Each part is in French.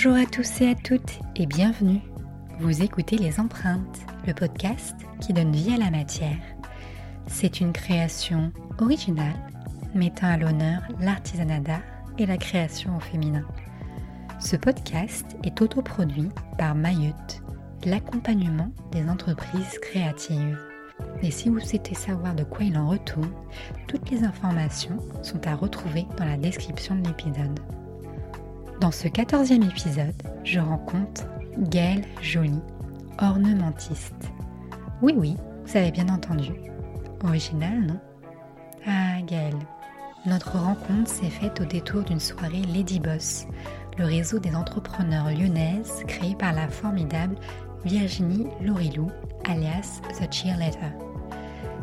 Bonjour à tous et à toutes et bienvenue. Vous écoutez Les Empreintes, le podcast qui donne vie à la matière. C'est une création originale mettant à l'honneur l'artisanat d'art et la création au féminin. Ce podcast est autoproduit par Mayotte, l'accompagnement des entreprises créatives. Et si vous souhaitez savoir de quoi il en retourne, toutes les informations sont à retrouver dans la description de l'épisode. Dans ce quatorzième épisode, je rencontre Gaëlle Joly, ornementiste. Oui, oui, vous avez bien entendu. Original, non? Ah, Gaëlle. Notre rencontre s'est faite au détour d'une soirée Lady Boss, le réseau des entrepreneurs lyonnaises créé par la formidable Virginie Lorilou, alias The Cheerleader.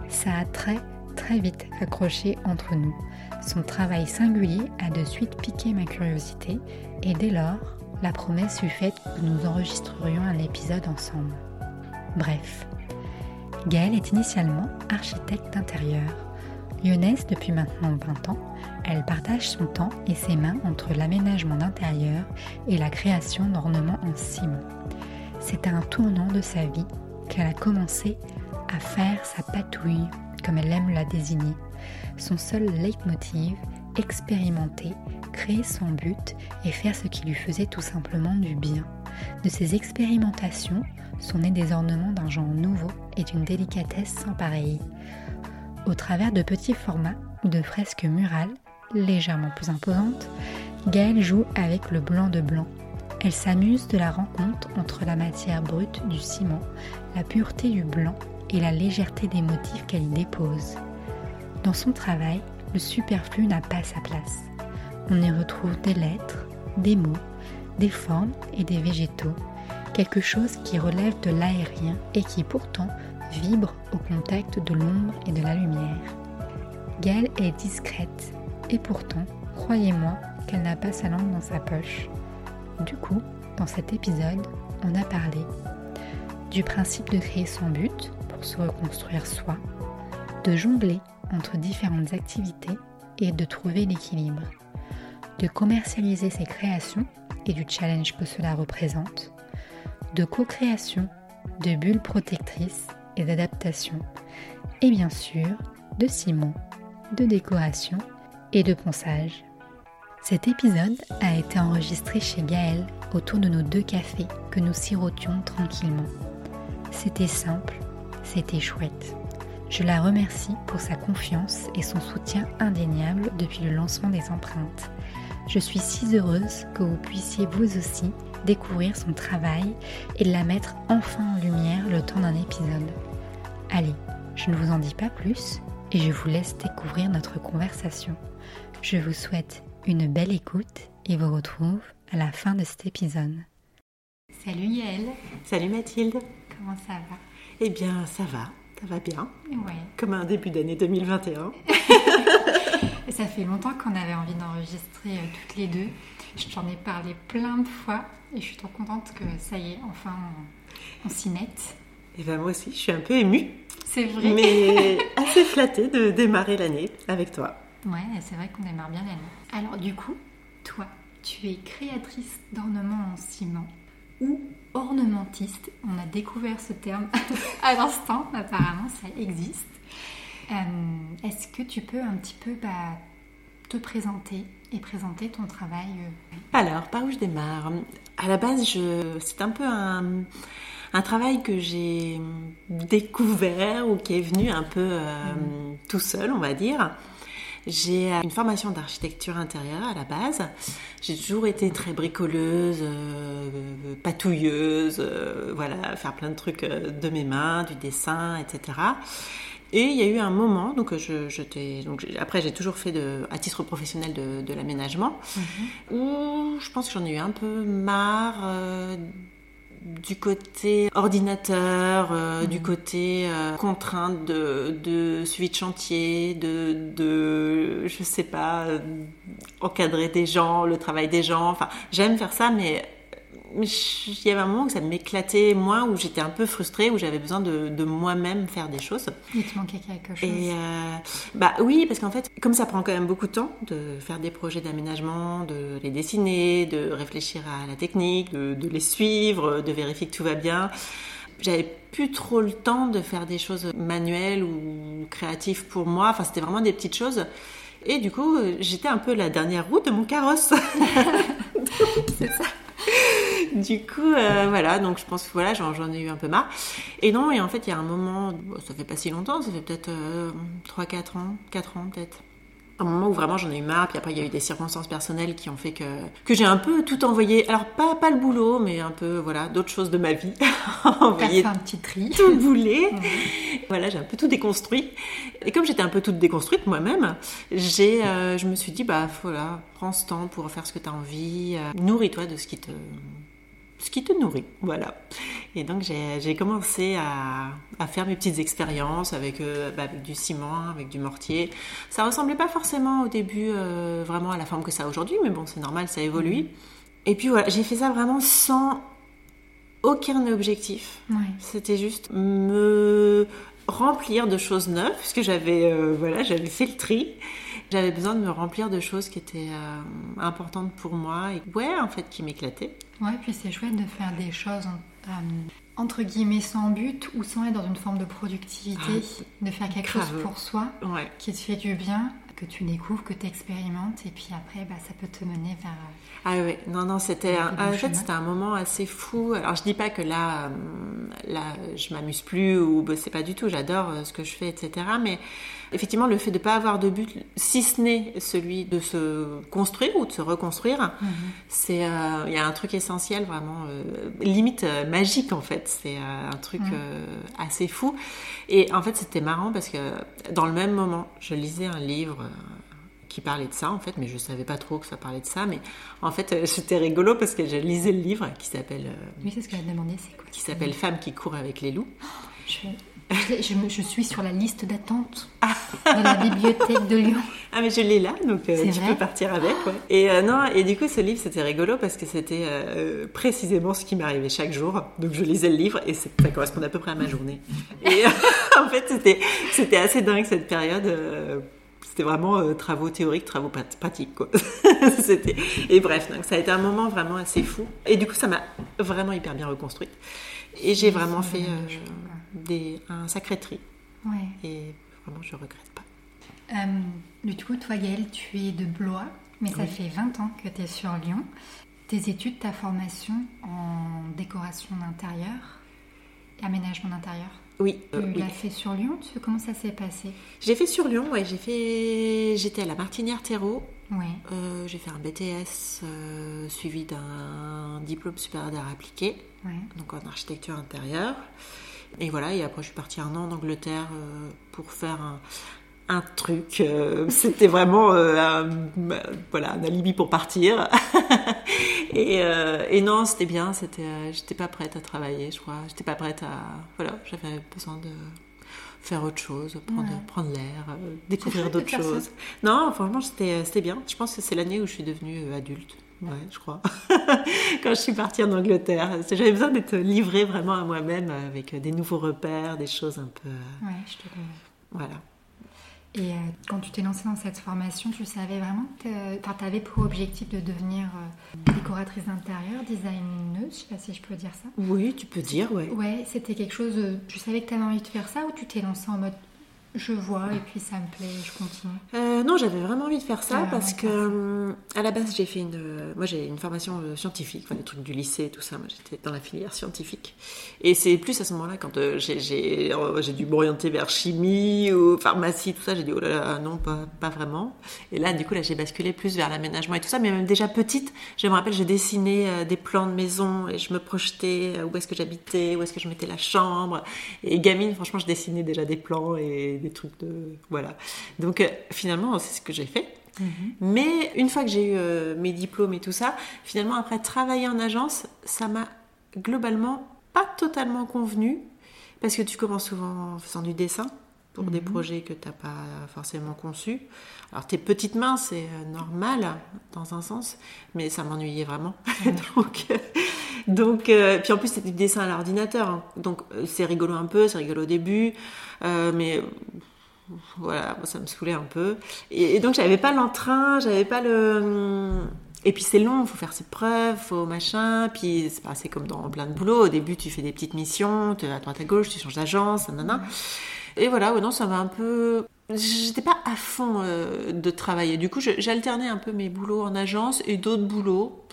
Ça a très très vite accroché entre nous. Son travail singulier a de suite piqué ma curiosité et dès lors, la promesse fut faite que nous enregistrerions un épisode ensemble. Bref, Gaëlle est initialement architecte d'intérieur. Lyonnaise depuis maintenant 20 ans, elle partage son temps et ses mains entre l'aménagement d'intérieur et la création d'ornements en ciment. C'est à un tournant de sa vie qu'elle a commencé à faire sa patouille, comme elle aime la désigner. Son seul leitmotiv, expérimenter, créer son but et faire ce qui lui faisait tout simplement du bien. De ces expérimentations sont nés des ornements d'un genre nouveau et d'une délicatesse sans pareille. Au travers de petits formats ou de fresques murales, légèrement plus imposantes, Gaëlle joue avec le blanc de blanc. Elle s'amuse de la rencontre entre la matière brute du ciment, la pureté du blanc et la légèreté des motifs qu'elle y dépose. Dans son travail, le superflu n'a pas sa place. On y retrouve des lettres, des mots, des formes et des végétaux, quelque chose qui relève de l'aérien et qui pourtant vibre au contact de l'ombre et de la lumière. Gaëlle est discrète et pourtant, croyez-moi qu'elle n'a pas sa langue dans sa poche. Du coup, dans cet épisode, on a parlé du principe de créer son but se reconstruire soi, de jongler entre différentes activités et de trouver l'équilibre, de commercialiser ses créations et du challenge que cela représente, de co-création, de bulles protectrices et d'adaptation, et bien sûr de ciment, de décoration et de ponçage. Cet épisode a été enregistré chez Gaëlle autour de nos deux cafés que nous sirotions tranquillement. C'était simple, c'était chouette. Je la remercie pour sa confiance et son soutien indéniable depuis le lancement des empreintes. Je suis si heureuse que vous puissiez vous aussi découvrir son travail et la mettre enfin en lumière le temps d'un épisode. Allez, je ne vous en dis pas plus et je vous laisse découvrir notre conversation. Je vous souhaite une belle écoute et vous retrouve à la fin de cet épisode. Salut Yael. Salut Mathilde. Comment ça va? Eh bien, ça va. Ça va bien. Ouais. Comme un début d'année 2021. ça fait longtemps qu'on avait envie d'enregistrer euh, toutes les deux. Je t'en ai parlé plein de fois et je suis trop contente que ça y est, enfin, on, s'y mette. Et ben moi aussi, je suis un peu émue. C'est vrai. Mais assez flattée de démarrer l'année avec toi. Ouais, c'est vrai qu'on démarre bien l'année. Alors du coup, toi, tu es créatrice d'ornements en ciment ou ornementiste. On a découvert ce terme à l'instant, apparemment ça existe. Euh, est-ce que tu peux un petit peu bah, te présenter et présenter ton travail euh? Alors, par où je démarre? À la base, je... c'est un peu un, un, travail que j'ai découvert ou qui est venu un peu euh, mm. tout seul, on va dire. J'ai une formation d'architecture intérieure à la base. J'ai toujours été très bricoleuse, euh, patouilleuse, euh, voilà, faire plein de trucs euh, de mes mains, du dessin, etc. Et il y a eu un moment, donc je, je donc après j'ai toujours fait de, à titre professionnel de, de l'aménagement, mhm. où je pense que j'en ai eu un peu marre du côté ordinateur, euh, du mhm. côté euh, contrainte de, de, suivi de chantier, de, de je sais pas, euh, encadrer des gens, le travail des gens. Enfin, j'aime faire ça, mais il y avait un moment où ça m'éclatait moins, où j'étais un peu frustrée, où j'avais besoin de, moi-même faire des choses. Il te manquait quelque chose. Et bah oui, parce qu'en fait, comme ça prend quand même beaucoup de temps de faire des projets d'aménagement, de les dessiner, de réfléchir à la technique, de, de les suivre, de vérifier que tout va bien j'avais plus trop le temps de faire des choses manuelles ou créatives pour moi. Enfin, c'était vraiment des petites choses. Et du coup, j'étais un peu la dernière roue de mon carrosse. C'est ça. Du coup, euh, voilà, donc je pense que voilà, j'en ai eu un peu marre. Et non, et en fait, il y a un moment, ça fait pas si longtemps, ça fait peut-être 3-4 euh, ans, 4 ans peut-être un moment où vraiment j'en ai eu marre, puis après il y a eu des circonstances personnelles qui ont fait que, que j'ai un peu tout envoyé. Alors pas, pas le boulot, mais un peu voilà d'autres choses de ma vie. envoyé un petit tri. Tout bouler. Voilà, j'ai un peu tout déconstruit. Et comme j'étais un peu toute déconstruite moi-même, j'ai, euh, je me suis dit bah voilà, prends ce temps pour faire ce que tu as envie, euh, nourris-toi de ce qui te ce qui te nourrit. Voilà. Et donc j'ai commencé à, à, faire mes petites expériences avec, euh, bah, avec, du ciment, avec du mortier. Ça ressemblait pas forcément au début euh, vraiment à la forme que ça a aujourd'hui, mais bon, c'est normal, ça évolue. Mhm. Et puis voilà, j'ai fait ça vraiment sans aucun objectif. C'était juste me remplir de choses neuves, puisque j'avais euh, voilà, j'avais fait le tri. J'avais besoin de me remplir de choses qui étaient euh, importantes pour moi et ouais, en fait, qui m'éclataient. Ouais, puis c'est chouette de faire des choses euh, entre guillemets sans but ou sans être dans une forme de productivité, ah, de faire quelque chose pour soi qui te fait du bien que tu découvres, que tu expérimentes, et puis après, bah, ça peut te mener vers. Euh, ah oui, non, non, c'était un, en fait, c'était un moment assez fou. Alors, je dis pas que là, euh, là, je m'amuse plus ou bah, c'est pas du tout. J'adore euh, ce que je fais, etc. Mais effectivement, le fait de pas avoir de but, si ce n'est celui de se construire ou de se reconstruire, mhm. c'est, il y a un truc essentiel, vraiment limite magique en fait. C'est un truc mhm. assez fou. Et en fait, c'était marrant parce que dans le même moment, je lisais un livre euh, qui parlait de ça en fait, mais je savais pas trop que ça parlait de ça. Mais en fait, euh, c'était rigolo parce que je lisais le livre qui s'appelle. Euh, oui, c'est ce qu'elle a demandé, c'est quoi Qui s'appelle Femme qui court avec les loups. je... Je, suis sur la liste d'attente de la bibliothèque de Lyon. Ah mais je l'ai là, donc tu peux partir avec. Et non, et du coup ce livre c'était rigolo parce que c'était précisément ce qui m'arrivait chaque jour. Donc je lisais le livre et ça correspondait à peu près à ma journée. Et en fait c'était c'était assez dingue cette période c'était vraiment euh, travaux théoriques, travaux pratiques. Quoi. et bref, donc ça a été un moment vraiment assez fou. Et du coup, ça m'a vraiment hyper bien reconstruite. Et j'ai vraiment fait euh, des, un sacré tri. Ouais. Et vraiment, je ne regrette pas. Euh, du coup, toi, Gaëlle, tu es de Blois, mais ça fait 20 ans que tu es sur Lyon. Tes études, ta formation en décoration d'intérieur, aménagement d'intérieur oui. Tu euh, l'as fait sur Lyon Comment ça s'est passé? J'ai fait sur Lyon, ouais. J'ai fait... J'étais à la Martinière-Terreau. Ouais. Euh, j'ai fait un BTS euh, suivi d'un diplôme supérieur d'art appliqué, donc en architecture intérieure. Et voilà, et après je suis partie un an en Angleterre pour faire un, un truc. Euh, c'était vraiment euh, un, voilà, un alibi pour partir. et, euh, et, non, c'était bien. C'était, j'étais pas prête à travailler, je crois. J'étais pas prête à. Voilà, j'avais besoin de faire autre chose, prendre, prendre l'air, découvrir d'autres choses. Non, franchement, c'était, c'était bien. Je pense que c'est l'année où je suis devenue adulte. Ouais, je crois. Quand je suis partie en Angleterre, j'avais besoin d'être livrée vraiment à moi-même avec des nouveaux repères, des choses un peu. Ouais, je te Voilà. Et euh, quand tu t'es lancée dans cette formation, tu savais vraiment que tu avais pour objectif de devenir euh, décoratrice d'intérieur, designeuse, je sais pas si je peux dire ça. Oui, tu peux dire, ouais. Ouais, c'était quelque chose, tu savais que tu avais envie de faire ça ou tu t'es lancée en mode je vois et puis ça me plaît, je continue. Euh, non, j'avais vraiment envie de faire ça parce que euh, à la base j'ai fait une, euh, moi j'ai une formation scientifique, enfin les trucs du lycée, tout ça. Moi j'étais dans la filière scientifique et c'est plus à ce moment-là quand j'ai j'ai dû m'orienter vers chimie ou pharmacie, tout ça. J'ai dit oh là là non pas pas vraiment. Et là du coup là j'ai basculé plus vers l'aménagement et tout ça. Mais même déjà petite, je me rappelle, je dessinais des plans de maison et je me projetais où est-ce que j'habitais, où est-ce que je mettais la chambre. Et gamine, franchement, je dessinais déjà des plans et des trucs de. Voilà. Donc euh, finalement, c'est ce que j'ai fait. Mhm. Mais une fois que j'ai eu euh, mes diplômes et tout ça, finalement, après travailler en agence, ça m'a globalement pas totalement convenu. Parce que tu commences souvent en faisant du dessin. Pour des Mhm. projets que tu n'as pas forcément conçus. Alors tes petites mains, c'est euh, normal dans un sens, mais ça m'ennuyait vraiment. donc, euh, donc euh, puis en plus c'était du dessin à l'ordinateur, hein. donc c'est rigolo un peu, c'est rigolo au début, euh, mais voilà, ça me saoulait un peu. Et, et donc j'avais pas l'entrain, j'avais pas le et puis c'est long, faut faire ses preuves, faut machin. Puis c'est comme dans plein de boulot. Au début, tu fais des petites missions, tu es à droite à gauche, tu changes d'agence, nanana. Et voilà, ouais, non, ça m'a un peu. J'étais pas à fond euh, de travailler. Du coup, j'alternais un peu mes boulots en agence et d'autres boulots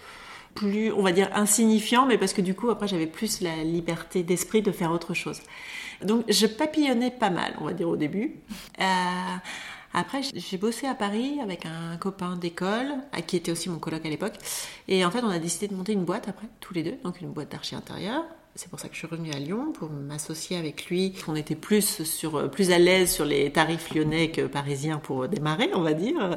plus, on va dire, insignifiants, mais parce que du coup, après, j'avais plus la liberté d'esprit de faire autre chose. Donc, je papillonnais pas mal, on va dire, au début. Euh, après, j'ai bossé à Paris avec un copain d'école, qui était aussi mon coloc à l'époque. Et en fait, on a décidé de monter une boîte après, tous les deux, donc une boîte d'archi intérieur. C'est pour ça que je suis revenue à Lyon pour m'associer avec lui. On était plus sur, plus à l'aise sur les tarifs lyonnais que parisiens pour démarrer, on va dire.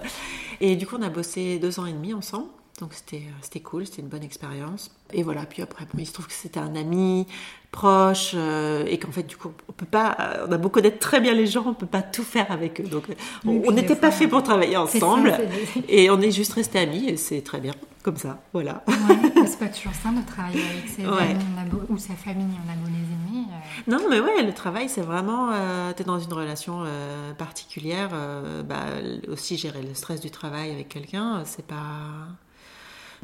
Et du coup, on a bossé deux ans et demi ensemble. Donc c'était euh, c'était cool, c'était une bonne expérience. Et voilà, puis après, bon, il se trouve que c'était un ami proche euh, et qu'en fait, du coup, on peut pas, euh, on a beau connaître très bien les gens, on peut pas tout faire avec eux. Donc, on n'était pas fait pour travailler ça, ensemble. Et on est juste restés amis et c'est très bien, comme ça, voilà. Ouais, c'est pas toujours simple de travailler avec ses Ouais. amis on a beau- ou sa famille, on a beau les aimer. euh, Non, mais ouais, le travail, c'est vraiment. Euh, tu es dans une relation euh, particulière. bah, aussi, gérer le stress du travail avec quelqu'un, c'est pas.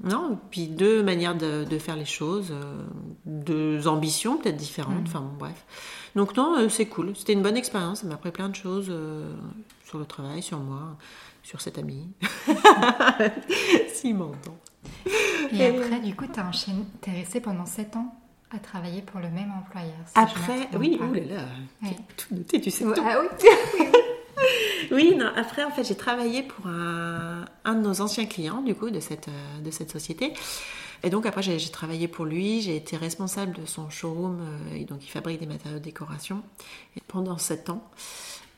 Non, puis deux manières de, de faire les choses, euh, deux ambitions peut-être différentes, enfin bon, bref. Donc, non, euh, c'est cool. C'était une bonne expérience. Ça m'a appris plein de choses euh, sur le travail, sur moi, sur cet ami. S'il m'entend. Et Et après, du coup, t'es enchaîné, t'es resté pendant 7 ans à travailler pour le même employeur. si Après, oui, pas. oulala, Ouais. tout noté, tu sais Ouais, tout. Ah oui Oui, non, après, en fait, j'ai travaillé pour un, de nos anciens clients, du coup, de cette, euh, de cette société. Et donc, après, j'ai travaillé pour lui, j'ai été responsable de son showroom, euh, et donc il fabrique des matériaux de décoration, pendant sept ans.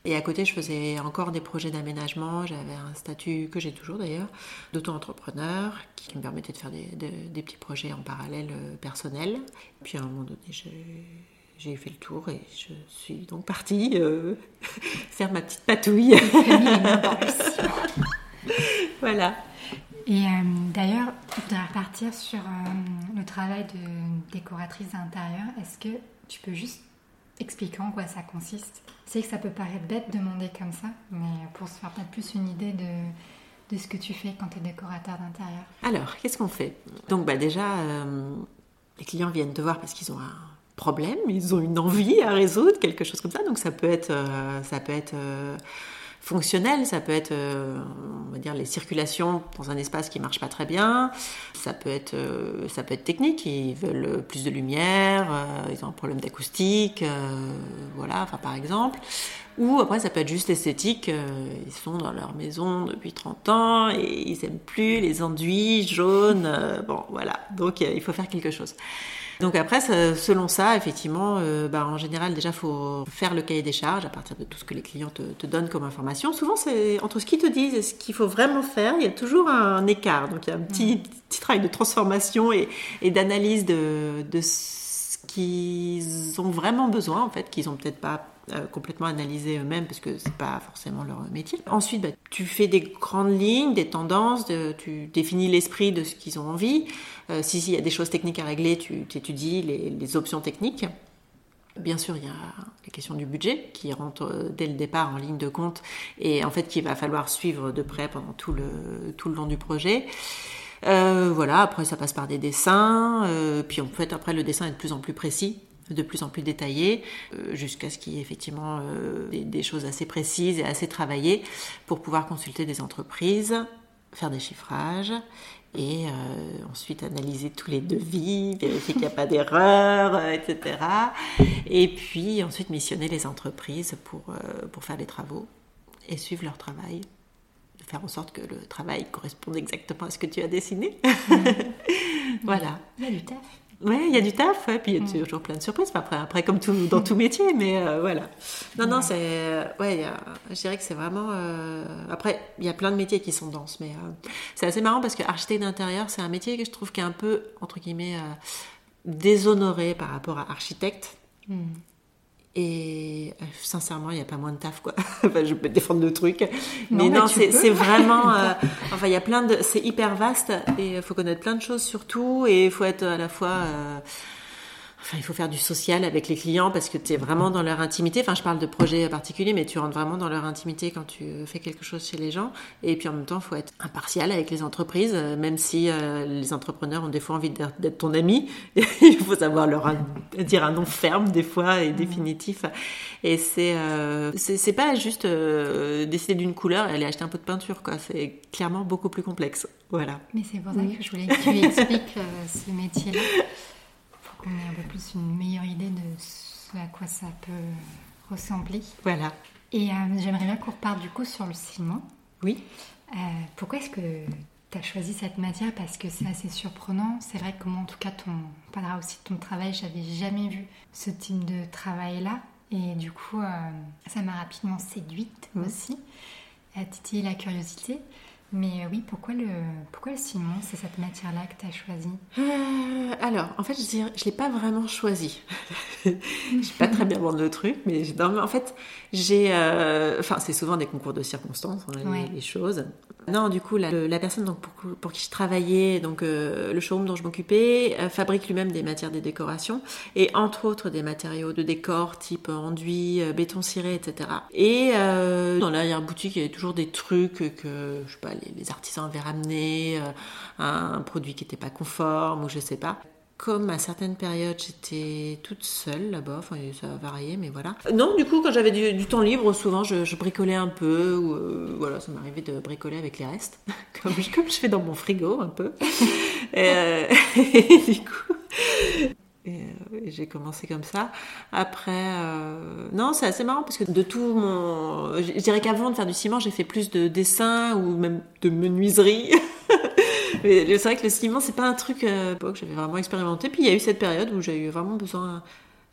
Et à côté, je faisais encore des projets d'aménagement. J'avais un statut que j'ai toujours d'ailleurs, d'auto-entrepreneur, qui me permettait de faire des, de- des petits projets en parallèle euh, personnels. Puis à un moment donné, j'ai fait le tour et je suis donc partie euh, faire ma petite patouille. Voilà. Et euh, d'ailleurs, je voudrais repartir sur euh, le travail de décoratrice d'intérieur. Est-ce que tu peux juste expliquer en quoi ça consiste? Sais que ça peut paraître bête de demander comme ça, mais pour se faire peut-être plus une idée de, de ce que tu fais quand tu es décorateur d'intérieur. Alors, qu'est-ce qu'on fait? Donc, bah, déjà, les clients viennent te voir parce qu'ils ont un problème, ils ont une envie à résoudre, quelque chose comme ça. Donc, ça peut être, euh, ça peut être euh, fonctionnel, ça peut être, euh, on va dire, les circulations dans un espace qui marche pas très bien. Ça peut être, ça peut être technique. Ils veulent plus de lumière, ils ont un problème d'acoustique, voilà, enfin, par exemple. Ou après, ça peut être juste esthétique. ils sont dans leur maison depuis 30 ans et ils aiment plus les enduits jaunes. bon, voilà. Donc, il faut faire quelque chose. Donc après, ça- selon ça, effectivement, euh, bah, en général, déjà, faut faire le cahier des charges à partir de tout ce que les clients te, te donnent comme information. Souvent, c'est entre ce qu'ils te disent et ce qu'il faut vraiment faire, il y a toujours un écart. Donc, il y a un petit, petit travail de transformation et, et d'analyse de, de ce qu'ils ont vraiment besoin, en fait, qu'ils ont peut-être pas euh, complètement analysé eux-mêmes parce que c'est pas forcément leur métier. Ensuite, bah, tu fais des grandes lignes, des tendances, tu définis l'esprit de ce qu'ils ont envie. Euh, si s'il y a des choses techniques à régler, tu étudies les, options techniques. Bien sûr, il y a la question du budget qui rentre euh, dès le départ en ligne de compte et en fait qu'il va falloir suivre de près pendant tout le, tout le long du projet. Voilà, après ça passe par des dessins, puis en fait après le dessin est de plus en plus précis, de plus en plus détaillé, euh, jusqu'à ce qu'il y ait effectivement euh, des, des choses assez précises et assez travaillées pour pouvoir consulter des entreprises, faire des chiffrages et euh, ensuite analyser tous les devis, vérifier qu'il n'y a pas d'erreur, euh, etc. Et puis ensuite missionner les entreprises pour, euh, pour faire les travaux et suivre leur travail, faire en sorte que le travail corresponde exactement à ce que tu as dessiné. voilà. Il y a du taf. Ouais, il y a du taf, ouais, puis il y a toujours plein de surprises. Après, après comme tout, dans tout métier, mais euh, voilà. Non, non, c'est. Ouais, a- je dirais que c'est vraiment. euh, Après, il y a plein de métiers qui sont denses, mais euh, c'est assez marrant parce que architecte d'intérieur, c'est un métier que je trouve qui est un peu, entre guillemets, euh, déshonoré par rapport à architecte. Hmm. Et euh, sincèrement, il n'y a pas moins de taf, quoi. enfin, je peux défendre le truc. Mais non, c'est vraiment. euh, enfin, il y a plein de. C'est hyper vaste et il faut connaître plein de choses surtout. Et il faut être à la fois. euh, Enfin, il faut faire du social avec les clients parce que tu es vraiment dans leur intimité. Enfin, je parle de projets particuliers, mais tu rentres vraiment dans leur intimité quand tu fais quelque chose chez les gens. Et puis en même temps, il faut être impartial avec les entreprises, euh, même si euh, les entrepreneurs ont des fois envie d'être ton ami. il faut savoir leur un- dire un nom ferme des fois et définitif. Et c'est euh, c'est pas juste euh, décider d'une couleur et aller acheter un pot de peinture, quoi. C'est clairement beaucoup plus complexe. Voilà. Mais c'est pour ça que je voulais que tu expliques euh, ce métier-là, qu'on ait un peu plus une meilleure idée de ce à quoi ça peut ressembler. Voilà. Et euh, j'aimerais bien qu'on reparte du coup sur le ciment. Oui. Euh, pourquoi est-ce que tu as choisi cette matière? Parce que c'est assez surprenant. C'est vrai que moi, en tout cas, ton, on parlera aussi de ton travail, j'avais jamais vu ce type de travail-là. Et du coup, euh, ça m'a rapidement séduite Mhm. aussi, a titillé la curiosité. Mais euh, oui, pourquoi le, pourquoi le ciment C'est cette matière-là que tu as choisie Euh, alors, en fait, je je l'ai pas vraiment choisi. je suis pas très bien vendre le truc, mais non, en fait, j'ai, euh, enfin, c'est souvent des concours de circonstances, on a Ouais. les choses. Non, du coup, la, personne donc, pour, pour qui je travaillais, donc euh, le showroom dont je m'occupais, fabrique lui-même des matières de décoration et entre autres des matériaux de décor type enduit, béton ciré, etc. Et dans l'arrière-boutique, il y avait toujours des trucs que, je sais pas, les, artisans avaient ramenés, euh, un, produit qui n'était pas conforme ou je sais pas. Comme à certaines périodes, j'étais toute seule là-bas, enfin ça a varié, mais voilà. Non, du coup, quand j'avais du, temps libre, souvent je, bricolais un peu, ou euh, voilà, ça m'arrivait de bricoler avec les restes, comme, je- fais dans mon frigo un peu. et, euh, du coup, et, euh, et j'ai commencé comme ça. Après, euh, non, c'est assez marrant parce que de tout mon. Je dirais qu'avant de faire du ciment, j'ai fait plus de dessin ou même de menuiserie. Mais c'est vrai que le ciment, c'est pas un truc euh, que j'avais vraiment expérimenté. Puis il y a eu cette période où j'ai eu vraiment besoin,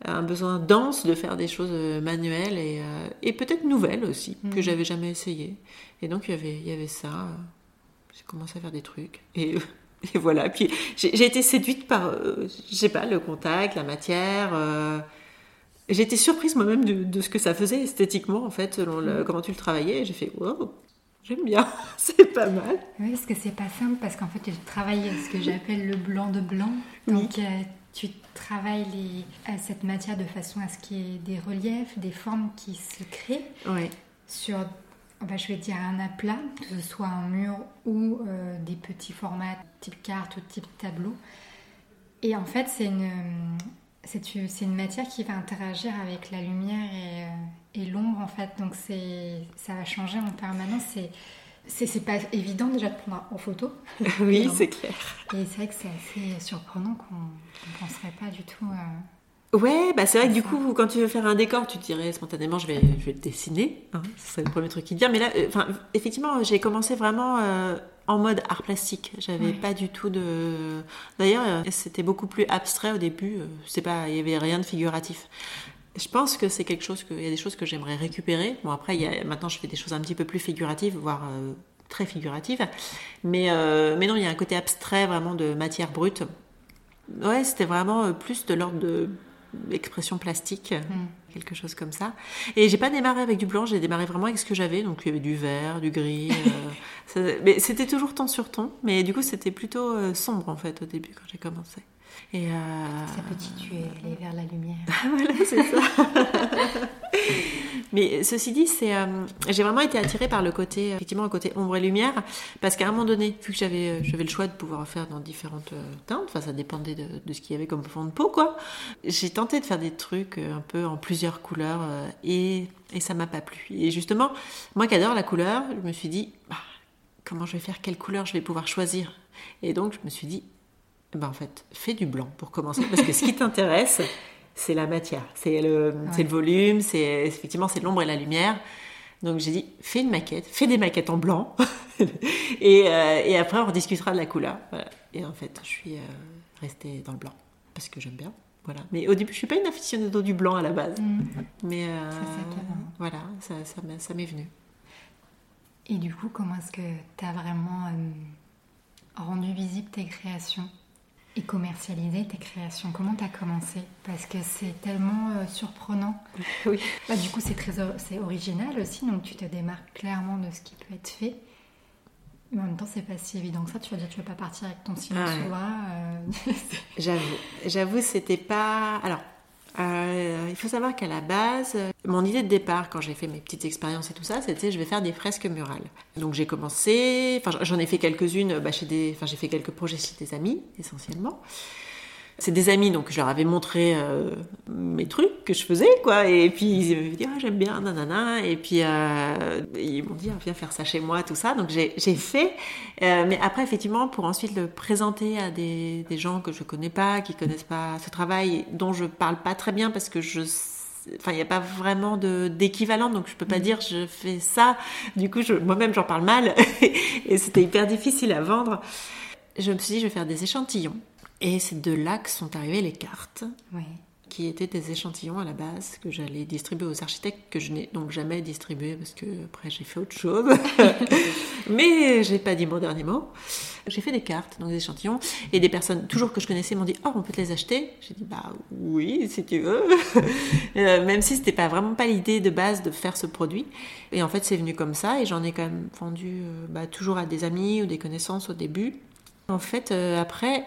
un besoin dense de faire des choses euh, manuelles et, euh, et peut-être nouvelles aussi, que Mhm. j'avais jamais essayé. Et donc il y avait, il y avait ça. J'ai commencé à faire des trucs. Et, et voilà. Puis j'ai été séduite par, euh, je sais pas, le contact, la matière. euh, j'ai été surprise moi-même de, de ce que ça faisait esthétiquement, en fait, selon le- comment tu le travaillais. J'ai fait, wow, j'aime bien, c'est pas mal. Oui, parce que c'est pas simple, parce qu'en fait, tu travailles ce que j'appelle le blanc de blanc. Oui. Donc, euh, tu travailles les, euh, cette matière de façon à ce qu'il y ait des reliefs, des formes qui se créent Ouais. sur, bah, je vais dire, un aplat, que ce soit un mur ou euh, des petits formats type carte ou type tableau. Et en fait, c'est une, c'est une, matière qui va interagir avec la lumière et, euh, et l'ombre, en fait. Donc, c'est, ça va changer en permanence. C'est, pas évident déjà de prendre en photo. Oui, c'est clair. Et c'est vrai que c'est assez surprenant qu'on ne penserait pas du tout. euh, Ouais, bah c'est vrai que du coup, quand tu veux faire un décor, tu te dirais spontanément, je vais, je vais le dessiner. Hein, c'est le premier truc qui te vient. Mais là, euh, effectivement, j'ai commencé vraiment euh, en mode art plastique. J'avais Ouais. pas du tout de. D'ailleurs, euh, c'était beaucoup plus abstrait au début. C'est pas, il y avait rien de figuratif. Je pense que c'est quelque chose que, il y a des choses que j'aimerais récupérer. Bon après, y a, maintenant, je fais des choses un petit peu plus figuratives, voire très figuratives. Mais, mais non, il y a un côté abstrait vraiment de matière brute. Ouais, c'était vraiment plus de l'ordre de expression plastique, hmm. quelque chose comme ça. Et j'ai pas démarré avec du blanc, j'ai démarré vraiment avec ce que j'avais. Donc il y avait du vert, du gris. euh, ça- mais c'était toujours ton sur ton. Mais du coup, c'était plutôt euh, sombre en fait au début quand j'ai commencé. Et euh, Ça peut tuer les vers la lumière. voilà, c'est ça. Mais ceci dit, c'est, euh, j'ai vraiment été attirée par le côté, effectivement, le côté ombre et lumière, parce qu'à un moment donné, vu que j'avais, euh, j'avais le choix de pouvoir faire dans différentes euh, teintes, enfin, ça dépendait de, de ce qu'il y avait comme fond de peau, quoi. J'ai tenté de faire des trucs euh, un peu en plusieurs couleurs, euh, et, et ça m'a pas plu. Et justement, moi qui adore la couleur, je me suis dit, bah, comment je vais faire, quelle couleur je vais pouvoir choisir? Et donc, je me suis dit, ben en fait, fais du blanc pour commencer, parce que ce qui t'intéresse, c'est la matière, c'est le, le volume, c'est effectivement c'est l'ombre et la lumière. Donc j'ai dit, fais une maquette, fais des maquettes en blanc, et, euh, et après on rediscutera de la couleur. Voilà. Et en fait, je suis euh, restée dans le blanc parce que j'aime bien. Voilà. Mais au début, je suis pas une aficionado du blanc à la base, Hmm. mais euh, ça voilà, ça, ça, m'est- ça m'est venu. Et du coup, comment est-ce que tu as vraiment euh, rendu visible tes créations? Et commercialiser tes créations, comment tu as commencé? Parce que c'est tellement euh, surprenant. Oui. Bah, du coup, c'est très c'est original aussi, donc tu te démarques clairement de ce qui peut être fait. Mais en même temps, c'est pas si évident que ça. Tu vas dire, tu veux pas partir avec ton silence Ah ouais. euh, J'avoue, j'avoue, c'était pas. Alors, euh, il faut savoir qu'à la base, euh, mon idée de départ, quand j'ai fait mes petites expériences et tout ça, c'était je vais faire des fresques murales. Donc j'ai commencé, enfin j'en ai fait quelques-unes, bah, j'ai fait quelques projets chez des amis essentiellement. C'est des amis, donc je leur avais montré euh, mes trucs que je faisais, quoi. Et puis ils m'avaient dit, ah, j'aime bien, nanana. Et puis euh, ils m'ont dit, ah, viens faire ça chez moi, tout ça. Donc j'ai fait. Euh, mais après, effectivement, pour ensuite le présenter à des, des gens que je connais pas, qui connaissent pas ce travail, dont je parle pas très bien parce que je Enfin, il n'y a pas vraiment d'équivalent, donc je peux pas dire je fais ça. Du coup, je- moi-même, j'en parle mal et c'était hyper difficile à vendre. Je me suis dit, je vais faire des échantillons. Et c'est de là que sont arrivées les cartes, qui étaient des échantillons à la base que j'allais distribuer aux architectes, que je n'ai donc jamais distribué parce que après j'ai fait autre chose. Mais j'ai pas dit mon dernier mot. J'ai fait des cartes, donc des échantillons, et des personnes toujours que je connaissais m'ont dit Oh, on peut te les acheter J'ai dit Bah oui, si tu veux. Euh, Même si c'était pas vraiment pas l'idée de base de faire ce produit. Et en fait, c'est venu comme ça, et j'en ai quand même vendu euh, bah, toujours à des amis ou des connaissances au début. En fait, euh, après,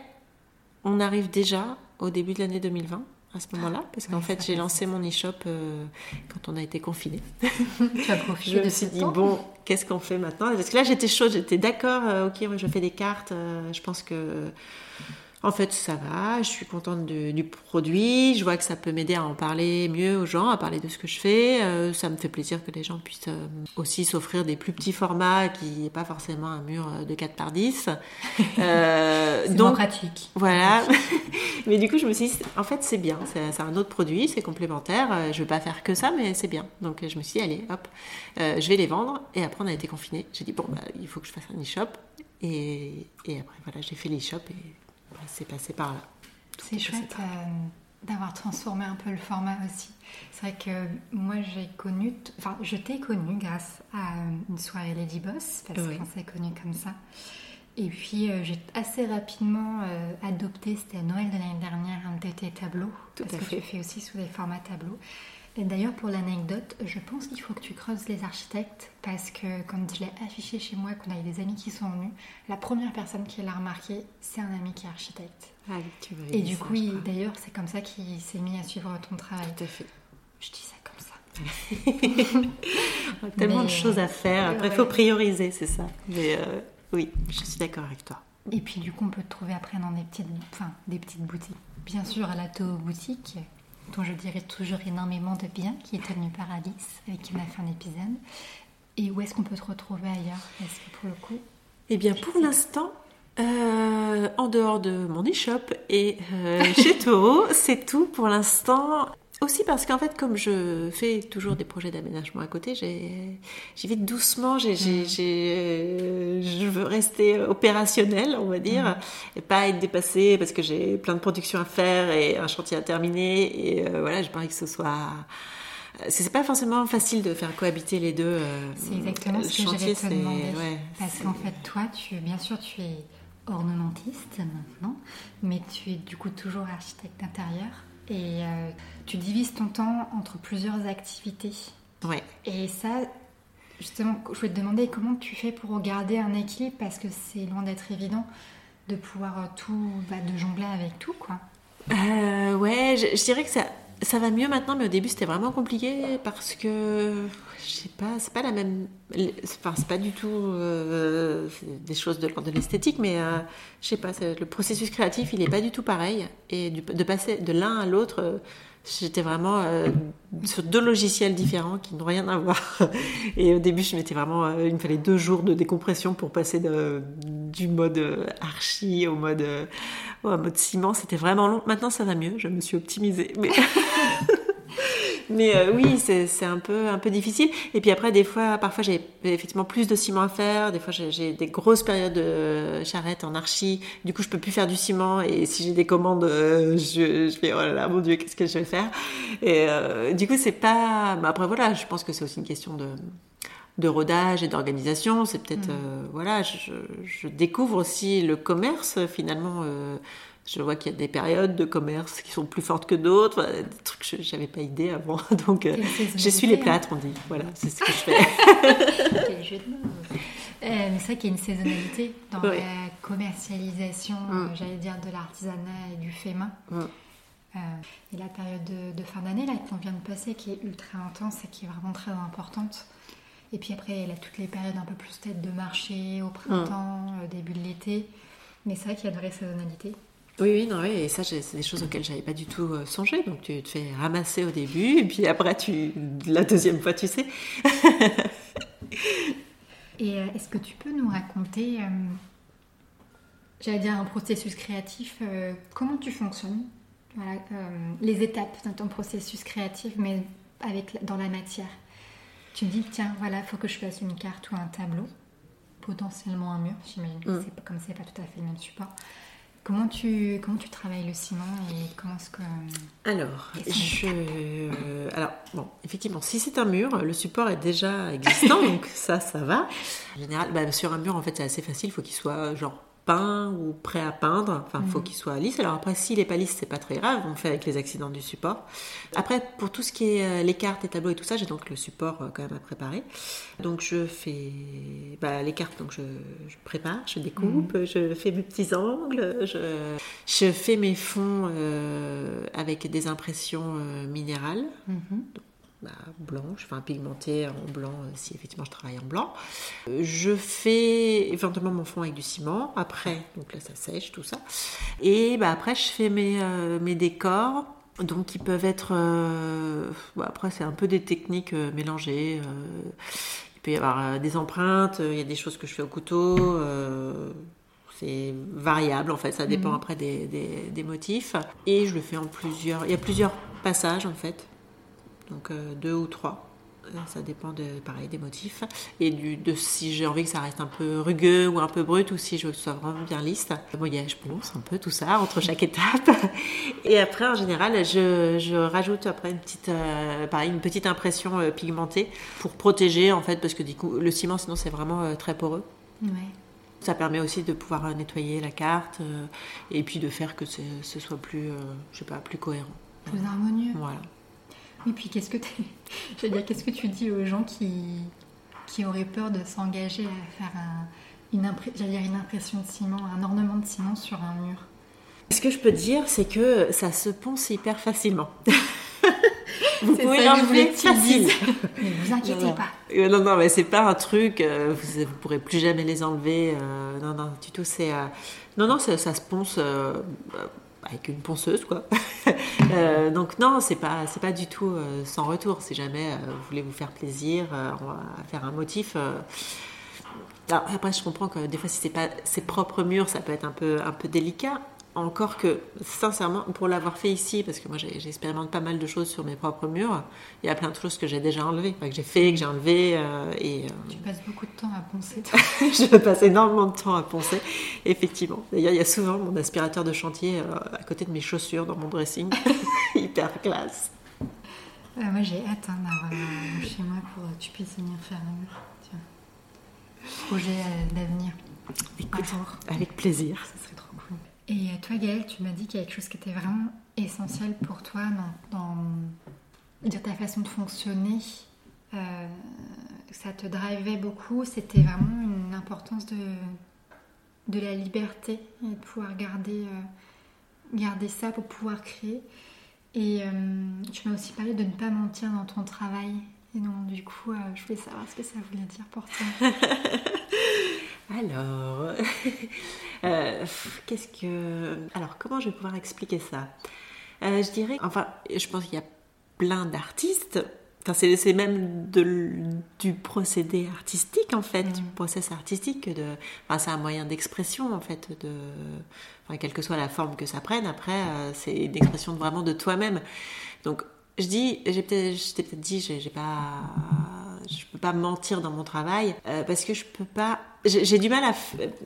on arrive déjà au début de l'année 2020 à ce moment-là, parce qu'en oui, fait j'ai lancé mon e-shop euh, quand on a été profité Je me suis dit, temps. bon, qu'est-ce qu'on fait maintenant? Parce que là, j'étais chaude, j'étais d'accord, euh, ok, je fais des cartes, euh, je pense que, en fait, ça va, je suis contente du, du produit, je vois que ça peut m'aider à en parler mieux aux gens, à parler de ce que je fais, euh, ça me fait plaisir que les gens puissent euh, aussi s'offrir des plus petits formats qui n'est pas forcément un mur euh, de 4 par 10. Euh, C'est donc, pratique. voilà. mais du coup, je me suis dit, en fait, c'est bien. C'est c'est un autre produit, c'est complémentaire. Je ne veux pas faire que ça, mais c'est bien. Donc, je me suis dit, allez, hop, je vais les vendre. Et après, on a été confinés. J'ai dit, bon, bah, il faut que je fasse un e-shop. Et, et après, voilà, j'ai fait l'e-shop et c'est passé par là. C'est chouette euh, d'avoir transformé un peu le format aussi. C'est vrai que moi j'ai connu, enfin je t'ai connu grâce à euh, une soirée Lady Boss, parce Oui. qu'on s'est connu comme ça. Et puis euh, j'ai assez rapidement euh, adopté, c'était à Noël de l'année dernière, un de tes tableaux. Tout parce à que fait. tu fais aussi sous des formats tableaux. Et d'ailleurs, pour l'anecdote, je pense qu'il faut que tu creuses les architectes parce que quand je l'ai affiché chez moi, qu'on a eu des amis qui sont venus, la première personne qui l'a remarqué, c'est un ami qui est architecte. Ah tu Et du ça, coup, d'ailleurs, c'est comme ça qu'il s'est mis à suivre ton travail. Tout à fait. Je dis ça comme ça. Tellement Mais, de choses à faire. Après, il ouais. faut prioriser, c'est ça. Mais euh, oui, je suis d'accord avec toi. Et puis, du coup, on peut te trouver après dans des petites, enfin, des petites boutiques. Bien sûr, à la Toho Boutique, dont je dirais toujours énormément de bien, qui est tenue par Alice, avec qui on a fait un épisode. Et où est-ce qu'on peut te retrouver ailleurs? Est-ce que pour le coup, Eh bien, pour l'instant, euh, en dehors de mon e-shop et euh, chez Toho, c'est tout pour l'instant. Aussi parce qu'en fait, comme je fais toujours des projets d'aménagement à côté, j'y vais doucement. j'ai, euh, je veux rester opérationnelle, on va dire, et pas être dépassée parce que j'ai plein de productions à faire et un chantier à terminer. Et euh, voilà, j'ai pas envie que ce soit. C'est pas forcément facile de faire cohabiter les deux. euh, c'est exactement ce que j'allais te demander. ouais, Parce qu'en fait, toi, tu, bien sûr, tu es ornementiste maintenant, mais tu es du coup toujours architecte d'intérieur. Et euh, tu divises ton temps entre plusieurs activités. Ouais. Et ça, justement, je voulais te demander comment tu fais pour garder un équilibre parce que c'est loin d'être évident de pouvoir euh, tout, bah, de jongler avec tout, quoi. Euh, ouais, je, je dirais que ça, ça va mieux maintenant, mais au début c'était vraiment compliqué parce que je sais pas, c'est pas la même. Enfin, c'est pas du tout euh, des choses de l'ordre de l'esthétique, mais euh, je sais pas, le processus créatif il est pas du tout pareil. Et de passer de l'un à l'autre, euh, j'étais vraiment euh, sur deux logiciels différents qui n'ont rien à voir. Et au début, je m'étais vraiment. il me fallait deux jours de décompression pour passer du mode archi au mode, au mode ciment. C'était vraiment long. Maintenant, ça va mieux. Je me suis optimisée. Mais, Mais euh, oui, c'est un peu, un peu difficile. Et puis après, des fois, parfois, j'ai effectivement plus de ciment à faire. Des fois, j'ai- des grosses périodes de charrette en archi. Du coup, je peux plus faire du ciment. Et si j'ai des commandes, euh, je, je fais, oh là là, mon Dieu, qu'est-ce que je vais faire? Et euh, du coup, c'est pas... Mais après, voilà, je pense que c'est aussi une question de de rodage et d'organisation. C'est peut-être, euh, voilà, je, je, découvre aussi le commerce finalement. Euh, je vois qu'il y a des périodes de commerce qui sont plus fortes que d'autres, des trucs que je n'avais pas idée avant. Donc, euh, j'essuie les plâtres, on dit. Voilà, c'est ce que je fais. Quel jeu de mots. Euh, mais c'est vrai qu'il y a une saisonnalité dans la commercialisation, mm. j'allais dire, de l'artisanat et du fait main. Mm. Euh, et la période de, fin d'année là qu'on vient de passer, qui est ultra intense et qui est vraiment très importante. Et puis après, il y a toutes les périodes un peu plus tête de marché, au printemps, mm. début de l'été. Mais c'est vrai qu'il y a une vraie saisonnalité. Oui, oui, non, oui, et ça, c'est des choses auxquelles j'avais pas du tout euh, songé. Donc, tu te fais ramasser au début, et puis après, tu, la deuxième fois, tu sais. et euh, est-ce que tu peux nous raconter, euh, j'allais dire, un processus créatif, comment tu fonctionnes? Voilà, Les étapes de ton processus créatif, mais avec, dans la matière. Tu me dis, tiens, voilà, il faut que je fasse une carte ou un tableau, potentiellement un mur, j'imagine, mm. comme c'est pas tout à fait le même support. Comment tu, comment tu travailles le ciment et comment est-ce que... Alors, je, euh, alors, bon, effectivement, si c'est un mur, le support est déjà existant, donc ça, ça va. En général, bah, sur un mur, en fait, c'est assez facile, il faut qu'il soit genre peint ou prêt à peindre. Enfin, il faut mhm. qu'il soit lisse. Alors après, s'il n'est pas lisse, c'est pas très grave. On fait avec les accidents du support. Après, pour tout ce qui est euh, les cartes, les tableaux et tout ça, j'ai donc le support euh, quand même à préparer. Donc je fais bah, les cartes, donc je, prépare, je découpe, mhm. je fais mes petits angles, je, je fais mes fonds euh, avec des impressions minérales. Mhm. Bah, blanche, enfin pigmentée en blanc euh, si effectivement je travaille en blanc. Euh, je fais éventuellement mon fond avec du ciment. Après, donc là ça sèche tout ça. Et bah, après je fais mes, euh, mes décors. Donc ils peuvent être... Bah, après c'est un peu des techniques mélangées. il peut y avoir des empreintes, il y a des choses que je fais au couteau c'est variable en fait, ça dépend mhm. après des, des, des, motifs. Et je le fais en plusieurs. Il y a plusieurs passages en fait donc euh, deux ou trois. Euh, ça dépend de, pareil, des motifs. Et du, de si j'ai envie que ça reste un peu rugueux ou un peu brut ou si je veux que ce soit vraiment bien lisse. Voyage, je pense un peu tout ça entre chaque étape. Et après, en général, je, je rajoute après une petite, euh, pareil, une petite impression pigmentée pour protéger en fait, parce que du coup, le ciment, sinon, c'est vraiment très poreux. Ouais. Ça permet aussi de pouvoir nettoyer la carte et puis de faire que ce soit plus, je sais pas, plus cohérent. Plus harmonieux. Voilà. Et puis qu'est-ce que tu dire, qu'est-ce que tu dis aux gens qui, qui auraient peur de s'engager à faire une, dire une impression de ciment, un ornement de ciment sur un mur? Ce que je peux dire, c'est que ça se ponce hyper facilement. vous pouvez l'enlever facile. Mais vous inquiétez pas. Euh, non, non, mais c'est pas un truc, euh, vous, ne pourrez plus jamais les enlever. Euh, non, non, du tout, c'est. non, non, ça, ça, se ponce avec une ponceuse quoi. Euh, donc non, c'est pas c'est pas du tout euh, sans retour. Si jamais euh, vous voulez vous faire plaisir, on va faire un motif. après, je comprends que des fois, si c'est pas ses propres murs, ça peut être un peu un peu délicat. Encore que, sincèrement, pour l'avoir fait ici, parce que moi j'expérimente pas mal de choses sur mes propres murs, il y a plein de choses que j'ai déjà enlevées, que j'ai fait, que j'ai enlevées. Euh, et, euh, Tu passes beaucoup de temps à poncer. je passe énormément de temps à poncer, effectivement. D'ailleurs, il y a souvent mon aspirateur de chantier euh, à côté de mes chaussures dans mon dressing. Hyper classe. moi j'ai hâte hein, d'avoir chez moi pour que tu puisses venir faire un mur. Projet d'avenir. Écoute, avec plaisir. Ça serait trop. Et toi, Gaëlle, tu m'as dit qu'il y a quelque chose qui était vraiment essentiel pour toi dans, ta façon de fonctionner. Euh, ça te drivait beaucoup. C'était vraiment une importance de, de la liberté et de pouvoir garder, euh, garder ça pour pouvoir créer. Et euh, tu m'as aussi parlé de ne pas mentir dans ton travail. Et donc, du coup, je voulais savoir ce que ça voulait dire pour toi. Alors, euh, qu'est-ce que. Alors, comment je vais pouvoir expliquer ça? Euh, Je dirais, enfin, je pense qu'il y a plein d'artistes. Enfin, c'est même du procédé artistique en fait, du process artistique. De, enfin, c'est un moyen d'expression en fait, de, enfin, quelle que soit la forme que ça prenne. Après, euh, c'est une expression vraiment de toi-même. Donc, je dis, j'ai peut-être, je t'ai peut-être dit, j'ai pas je peux pas mentir dans mon travail euh, parce que je peux pas. J'ai du mal à,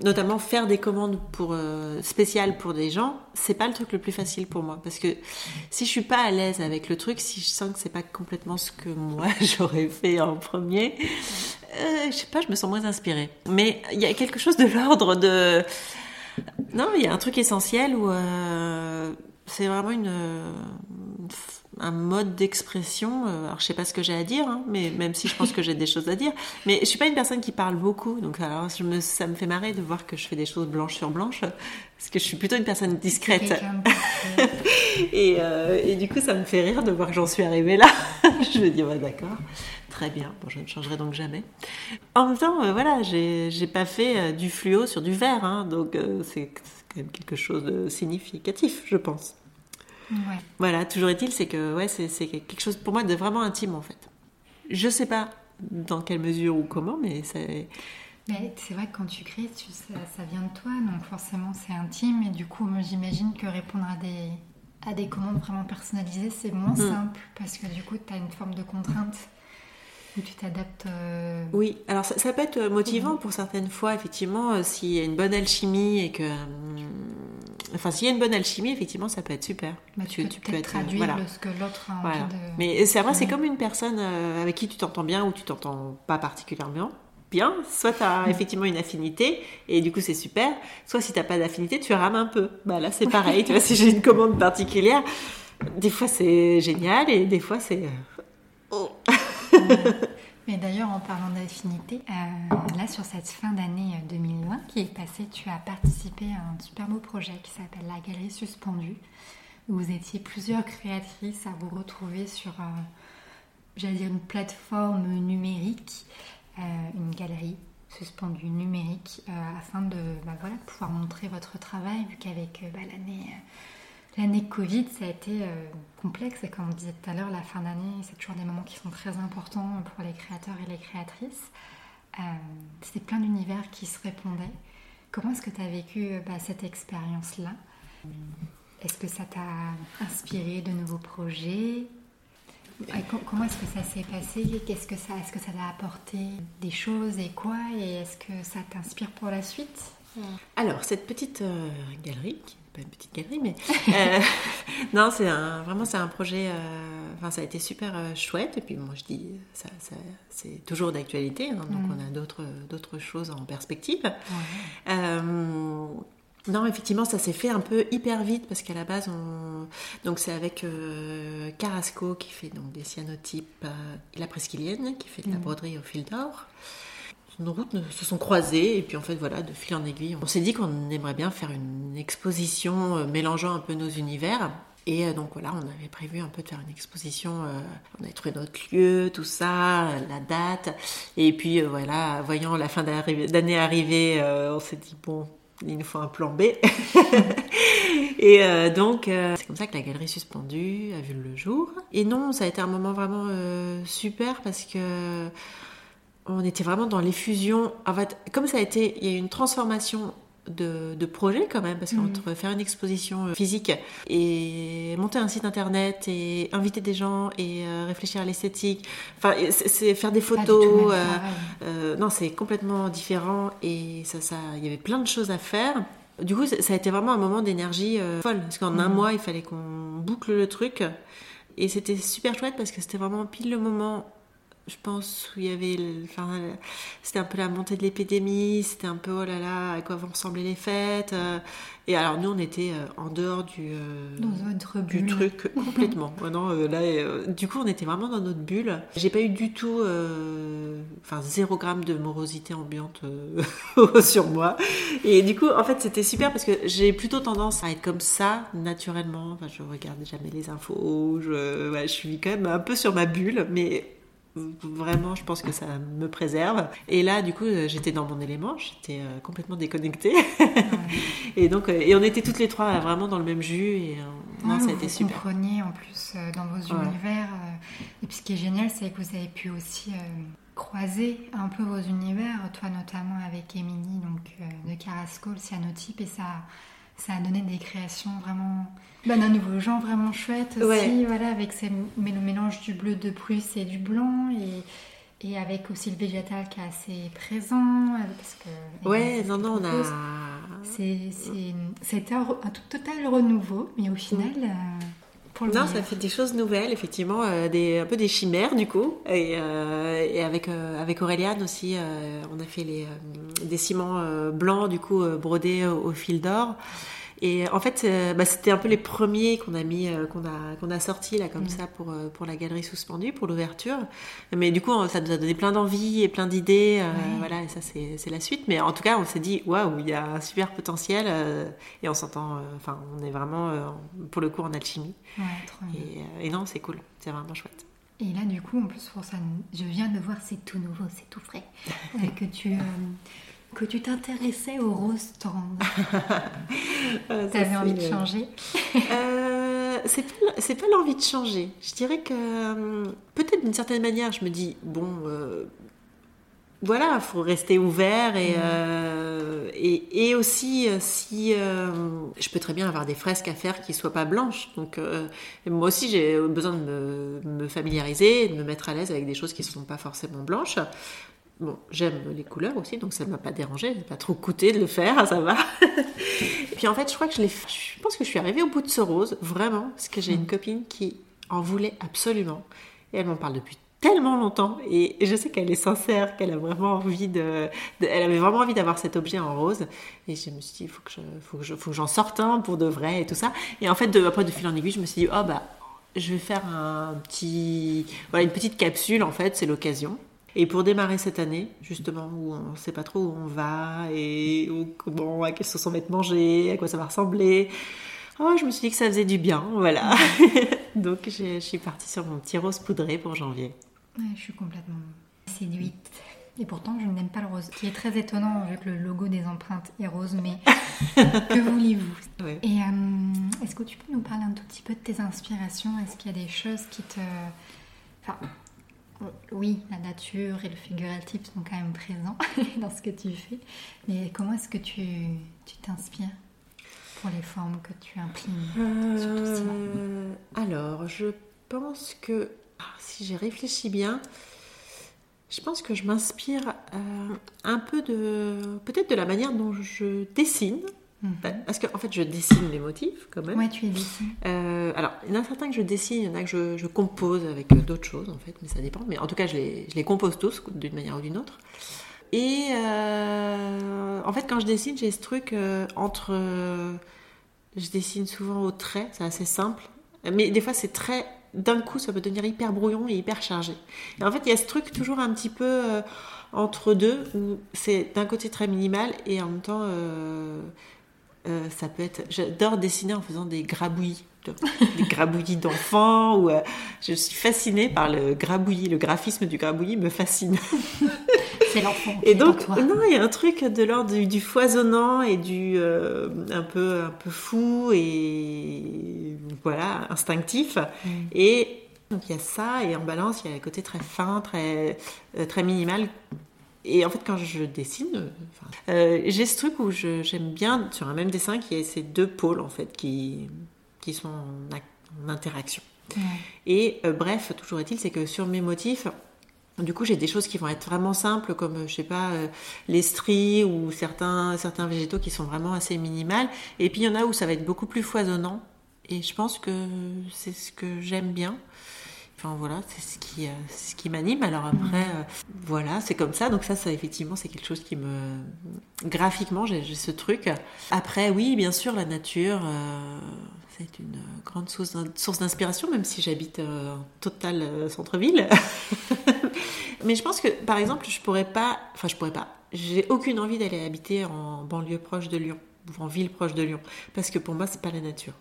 notamment faire des commandes pour euh, spéciales pour des gens. C'est pas le truc le plus facile pour moi parce que si je suis pas à l'aise avec le truc, si je sens que c'est pas complètement ce que moi j'aurais fait en premier, je sais pas, je me sens moins inspirée. Mais il y a quelque chose de l'ordre de. Non, il y a un truc essentiel où c'est vraiment une, un mode d'expression. Euh, alors, je sais pas ce que j'ai à dire, hein, mais même si je pense que j'ai des choses à dire, mais je suis pas une personne qui parle beaucoup. Donc, alors, je me, ça me fait marrer de voir que je fais des choses blanches sur blanche, parce que je suis plutôt une personne discrète. et, euh, et, du coup, ça me fait rire de voir que j'en suis arrivée là. je me dis, ouais, d'accord. Très bien, bon, je ne changerai donc jamais. En même temps, euh, voilà, j'ai pas fait du fluo sur du vert, hein, donc c'est quand même quelque chose de significatif, je pense. Voilà, toujours est-il, c'est que ouais, c'est quelque chose pour moi de vraiment intime en fait. Je sais pas dans quelle mesure ou comment, mais c'est. Mais c'est vrai que quand tu crées, tu, ça, ça, vient de toi, donc forcément c'est intime. Et du coup, j'imagine que répondre à des, à des commandes vraiment personnalisées, c'est moins mm. simple parce que du coup, tu as une forme de contrainte tu t'adaptes. Euh, oui, alors ça, peut être motivant pour certaines fois, effectivement, euh, s'il y a une bonne alchimie et que. Hum, enfin, s'il y a une bonne alchimie, effectivement, ça peut être super. Bah, tu, peux, tu peux être, traduire ce que l'autre a envie de. Mais c'est vrai, c'est comme une personne euh, avec qui tu t'entends bien ou tu t'entends pas particulièrement bien. Soit tu as effectivement une affinité et du coup c'est super. Soit si tu pas d'affinité, tu rames un peu. Bah là c'est pareil. tu vois, si j'ai une commande particulière, des fois c'est génial et des fois c'est. Oh. Mais d'ailleurs, en parlant d'affinité, euh, là sur cette fin d'année 2020 euh, qui est passée, tu as participé à un super beau projet qui s'appelle la Galerie Suspendue, où vous étiez plusieurs créatrices à vous retrouver sur, euh, j'allais dire, une plateforme numérique, une galerie suspendue numérique, afin de bah, voilà, pouvoir montrer votre travail, vu qu'avec bah, l'année L'année Covid, ça a été euh, complexe. Et comme on disait tout à l'heure, la fin d'année, c'est toujours des moments qui sont très importants pour les créateurs et les créatrices. Euh, C'était plein d'univers qui se répondaient. Comment est-ce que tu as vécu euh, bah, cette expérience-là? Est-ce que ça t'a inspiré de nouveaux projets? Comment est-ce que ça s'est passé? Qu'est-ce est-ce que ça t'a apporté des choses et quoi? Et est-ce que ça t'inspire pour la suite? Alors cette petite galerie une petite galerie, mais euh, non, c'est vraiment c'est un projet. Euh, enfin, ça a été super euh, chouette. Et puis moi, je dis, ça, c'est toujours d'actualité. Hein, donc mm. on a d'autres d'autres choses en perspective. non, effectivement, ça s'est fait un peu hyper vite parce qu'à la base, on... donc c'est avec Carrasco qui fait donc des cyanotypes, la presqu'ilienne qui fait de la mm. broderie au fil d'or nos routes se sont croisées et puis en fait voilà de fil en aiguille on s'est dit qu'on aimerait bien faire une exposition euh, mélangeant un peu nos univers. Et euh, donc voilà on avait prévu un peu de faire une exposition euh, on avait trouvé notre lieu tout ça la date. Et puis voilà voyant la fin d'année arriver on s'est dit bon il nous faut un plan B. Et donc c'est comme ça que la galerie suspendue a vu le jour. Et non ça a été un moment vraiment super parce que on était vraiment dans l'effusion. En fait, comme ça a été, il y a eu une transformation de, projet quand même, parce mhm. qu'entre faire une exposition euh, physique et monter un site internet et inviter des gens et euh, réfléchir à l'esthétique, enfin, c'est faire des photos. Euh, non, c'est complètement différent et ça, ça, il y avait plein de choses à faire. Du coup, ça a été vraiment un moment d'énergie folle, parce qu'en un mhm. mois, il fallait qu'on boucle le truc. Et c'était super chouette parce que c'était vraiment pile le moment je pense, où il y avait. Enfin, c'était un peu la montée de l'épidémie, c'était un peu oh là là, à quoi vont ressembler les fêtes. Euh. et alors, nous, on était euh, en dehors du, euh, dans du truc complètement. non, là, du coup, on était vraiment dans notre bulle. J'ai pas eu du tout. Enfin, zéro gramme de morosité ambiante sur moi. Et du coup, en fait, c'était super parce que j'ai plutôt tendance à être comme ça, naturellement. Enfin, je regarde jamais les infos. Je, je suis quand même un peu sur ma bulle, mais Vraiment, je pense que ça me préserve. Et là, du coup, euh, j'étais dans mon élément, j'étais euh, complètement déconnectée. et donc, euh, et on était toutes les trois vraiment dans le même jus. Et non, ça a été super. Vous en plus dans vos univers. et puis, ce qui est génial, c'est que vous avez pu aussi croiser un peu vos univers, toi notamment avec Émilie, donc de Carrasco, le cyanotype, et ça, ça a donné des créations vraiment bah, d'un nouveau genre vraiment chouette aussi, voilà, avec ces, le mélange du bleu de Prusse et du blanc, et, et avec aussi le végétal qui est assez présent. Parce que, ouais, non, non, on a. C'était un, un, total renouveau, mais au final. Euh, pour le Non, meilleur. ça fait des choses nouvelles, effectivement, euh, des, un peu des chimères du coup. Et, euh, et avec, euh, avec Auréliane aussi, on a fait les, des ciments blancs du coup brodés au, au fil d'or. Et en fait, euh, bah, c'était un peu les premiers qu'on a mis, euh, qu'on a, qu'on a sortis là comme Mm. ça pour, euh, pour la galerie suspendue, pour l'ouverture. Mais du coup, ça nous a donné plein d'envie et plein d'idées. euh. Voilà, et ça c'est c'est la suite. Mais en tout cas, on s'est dit waouh, il y a un super potentiel euh, et on s'entend. euh, Enfin, on est vraiment euh, pour le coup en alchimie. Ouais, trop. Et, euh, et non, c'est cool, c'est vraiment chouette. Et là, du coup, en plus, pour ça, je viens de voir, c'est tout nouveau, c'est tout frais, euh, que tu euh, que tu t'intéressais aux roses tendres. T'avais envie de changer Euh, c'est pas, pas l'envie de changer. Je dirais que euh, peut-être d'une certaine manière, je me dis bon, euh, voilà, faut rester ouvert et Mhm. euh, et, et aussi si je peux très bien avoir des fresques à faire qui soient pas blanches. Donc moi aussi j'ai besoin de me, me familiariser, de me mettre à l'aise avec des choses qui ne sont pas forcément blanches. Bon, j'aime les couleurs aussi, donc ça ne m'a pas dérangé, ça m'a pas trop coûté de le faire, ça va. Et puis en fait, je crois que je l'ai, je pense que je suis arrivée au bout de ce rose, vraiment, parce que j'ai une copine qui en voulait absolument, et elle m'en parle depuis tellement longtemps, et je sais qu'elle est sincère, qu'elle a vraiment envie de, de- elle avait vraiment envie d'avoir cet objet en rose, et je me suis dit, il faut que je, faut que je, faut que j'en sorte un pour de vrai et tout ça. Et en fait, de, après de fil en aiguille, je me suis dit, oh bah, je vais faire un petit, voilà, une petite capsule en fait, c'est l'occasion. Et pour démarrer cette année, justement, où on ne sait pas trop où on va et où, comment, à quelle sauce on va être mangé, à quoi ça va ressembler, oh, je me suis dit que ça faisait du bien, voilà. Donc je suis partie sur mon petit rose poudré pour janvier. Ouais, je suis complètement séduite. Et pourtant, je n'aime pas le rose, qui est très étonnant vu que le logo des empreintes est rose, mais que voulez-vous? Ouais. Et euh, est-ce que tu peux nous parler un tout petit peu de tes inspirations? Est-ce qu'il y a des choses qui te... Enfin, oui, la nature et le figuratif sont quand même présents dans ce que tu fais, mais comment est-ce que tu tu t'inspires pour les formes que tu imprimes Euh, alors, je pense que, ah, si j'ai réfléchi bien, je pense que je m'inspire euh, un peu de, peut-être de la manière dont je dessine. Mhm. Parce qu'en fait, je dessine les motifs quand même. Ouais, tu es dessiné. Euh, alors, il y en a certains que je dessine, il y en a que je, je compose avec euh, d'autres choses, en fait, mais ça dépend. Mais en tout cas, je les, je les compose tous, d'une manière ou d'une autre. Et euh, en fait, quand je dessine, j'ai ce truc euh, entre. je dessine souvent au trait, c'est assez simple. Mais des fois, c'est très. D'un coup, ça peut devenir hyper brouillon et hyper chargé. Et en fait, il y a ce truc toujours un petit peu euh, entre deux, où c'est d'un côté très minimal et en même temps. euh, euh, ça peut être. J'adore dessiner en faisant des grabouillis, des grabouillis d'enfants. Ou euh, je suis fascinée par le grabouillis, le graphisme du grabouillis me fascine. C'est l'enfant. Et donc, toi. non, il y a un truc de l'ordre du, du foisonnant et du euh, un peu un peu fou et voilà instinctif. Mm. Et donc il y a ça et en balance il y a le côté très fin, très très minimal. Et en fait, quand je dessine, euh, euh, j'ai ce truc où j'aime bien sur un même dessin qu'il y ait ces deux pôles en fait qui qui sont en, ac- en interaction. Ouais. Et euh, bref, toujours est-il, c'est que sur mes motifs, du coup, j'ai des choses qui vont être vraiment simples, comme, je sais pas, euh, les stries ou certains, certains végétaux qui sont vraiment assez minimales. Et puis, il y en a où ça va être beaucoup plus foisonnant. Et je pense que c'est ce que j'aime bien. Enfin, voilà, c'est ce qui, euh, ce qui m'anime. Alors après, euh, voilà, c'est comme ça. Donc ça, ça, effectivement, c'est quelque chose qui me... Graphiquement, j'ai ce truc. Après, oui, bien sûr, la nature... euh, c'est une grande source d'in- source d'inspiration, même si j'habite euh, en total centre-ville. Mais je pense que, par exemple, je pourrais pas, enfin, je pourrais pas, j'ai aucune envie d'aller habiter en banlieue proche de Lyon, ou en ville proche de Lyon, parce que pour moi, c'est pas la nature.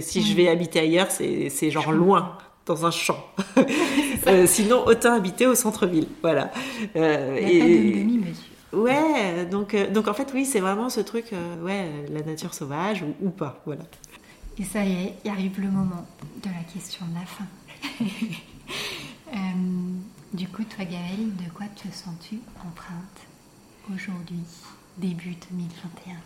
Si je vais habiter ailleurs, c'est genre loin, dans un champ. Euh, sinon, autant habiter au centre-ville, voilà. Euh, Il n'y a pas de demi-mesure. Ouais, donc, euh, donc en fait, oui, c'est vraiment ce truc, ouais, la nature sauvage ou, ou pas, voilà. Et ça y est, il arrive le moment de la question de la fin. Du coup, toi, Gaëlle, de quoi te sens-tu empreinte aujourd'hui, début 2021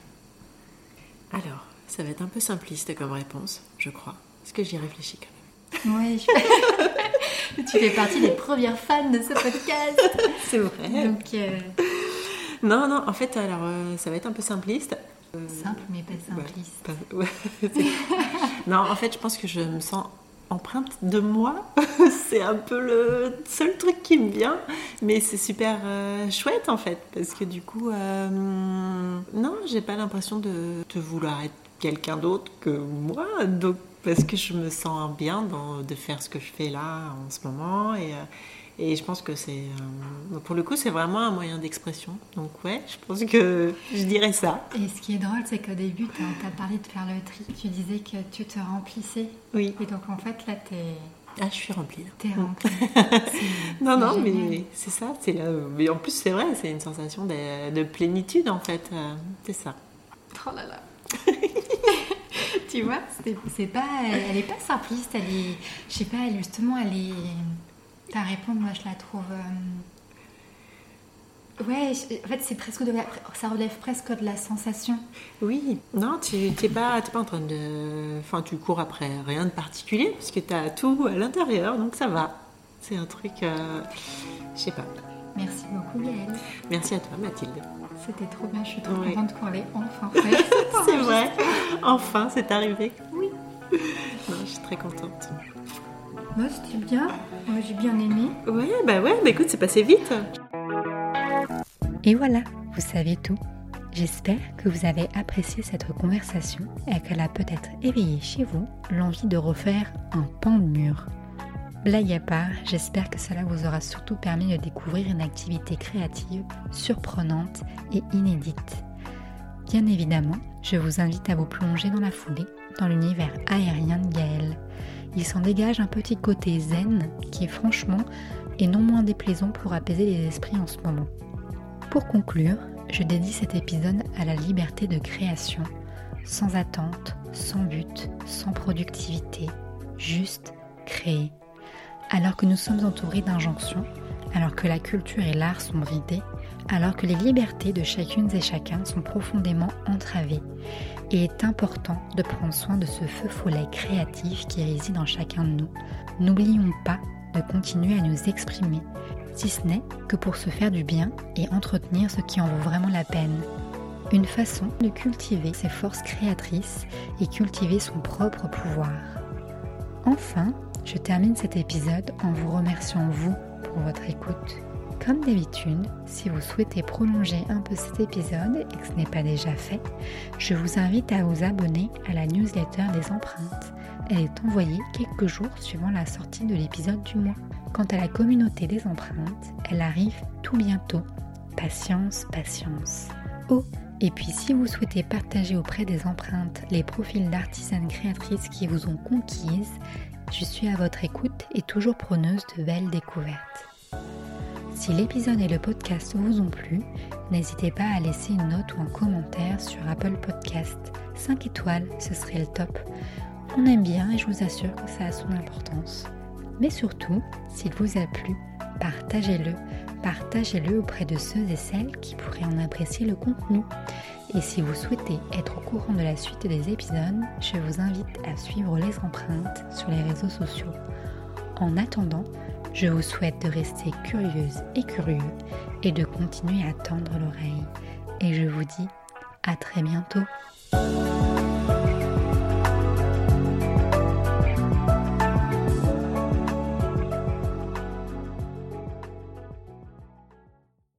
Alors, ça va être un peu simpliste comme réponse, je crois, parce que j'y réfléchis quand même. Oui, tu fais partie des premières fans de ce podcast. C'est vrai. Donc, euh, Non, non, en fait, alors, euh, ça va être un peu simpliste. simple mais pas simpliste. Pas- ouais, c'est- non, en fait, je pense que je me sens empreinte de moi. c'est un peu le seul truc qui me vient, mais c'est super euh, chouette en fait, parce que du coup, euh, non, j'ai pas l'impression de, de, vouloir être quelqu'un d'autre que moi, donc parce que je me sens bien dans, de faire ce que je fais là en ce moment et euh, et je pense que c'est, euh, pour le coup, c'est vraiment un moyen d'expression. Donc ouais, je pense que je dirais ça. Et ce qui est drôle, c'est qu'au début, tu as, parlé de faire le tri. Tu disais que tu te remplissais. Oui. Et donc en fait, là, tu es... Ah, je suis remplie. T'es remplie. non, non, mais c'est ça. C'est là. Mais en plus, c'est vrai, c'est une sensation de, de, plénitude, en fait. Euh, c'est ça. Oh là là. tu vois, c'est pas, elle est pas simpliste. Elle est, je sais pas, justement, elle est ta réponse, moi, je la trouve. Euh, ouais, en fait, c'est presque de ça relève presque de la sensation. Oui, non, tu n'es pas, pas en train de. Enfin, tu cours après rien de particulier, parce que tu as tout à l'intérieur, donc ça va. C'est un truc. Euh... Je sais pas. Merci beaucoup, Gaëlle. Merci à toi, Mathilde. C'était trop bien, je suis trop contente qu'on l'ait enfin c'est vrai, enfin, c'est arrivé. Oui. Non, je suis très contente. Moi, c'était bien. Moi, j'ai bien aimé. Ouais, bah ouais, bah écoute, c'est passé vite. Et voilà, vous savez tout. J'espère que vous avez apprécié cette conversation et qu'elle a peut-être éveillé chez vous l'envie de refaire un pan de mur. Blague à part, j'espère que cela vous aura surtout permis de découvrir une activité créative, surprenante et inédite. Bien évidemment, je vous invite à vous plonger dans la foulée dans l'univers aérien de Gaël il s'en dégage un petit côté zen qui est franchement et non moins déplaisant pour apaiser les esprits en ce moment. Pour conclure, je dédie cet épisode à la liberté de création, sans attente, sans but, sans productivité, juste créer. Alors que nous sommes entourés d'injonctions, alors que la culture et l'art sont bridés, alors que les libertés de chacune et chacun sont profondément entravées, il est important de prendre soin de ce feu follet créatif qui réside en chacun de nous. N'oublions pas de continuer à nous exprimer, si ce n'est que pour se faire du bien et entretenir ce qui en vaut vraiment la peine. Une façon de cultiver ses forces créatrices et cultiver son propre pouvoir. Enfin, je termine cet épisode en vous remerciant vous pour votre écoute. Comme d'habitude, si vous souhaitez prolonger un peu cet épisode et que ce n'est pas déjà fait, je vous invite à vous abonner à la newsletter des empreintes. Elle est envoyée quelques jours suivant la sortie de l'épisode du mois. Quant à la communauté des empreintes, elle arrive tout bientôt. Patience, patience. Oh, et puis si vous souhaitez partager auprès des empreintes les profils d'artisanes créatrices qui vous ont conquises, je suis à votre écoute et toujours preneuse de belles découvertes. Si l'épisode et le podcast vous ont plu, n'hésitez pas à laisser une note ou un commentaire sur Apple Podcast. 5 étoiles, ce serait le top. On aime bien et je vous assure que ça a son importance. Mais surtout, s'il vous a plu, partagez-le. Partagez-le auprès de ceux et celles qui pourraient en apprécier le contenu. Et si vous souhaitez être au courant de la suite des épisodes, je vous invite à suivre les empreintes sur les réseaux sociaux. En attendant, je vous souhaite de rester curieuse et curieux et de continuer à tendre l'oreille. Et je vous dis à très bientôt.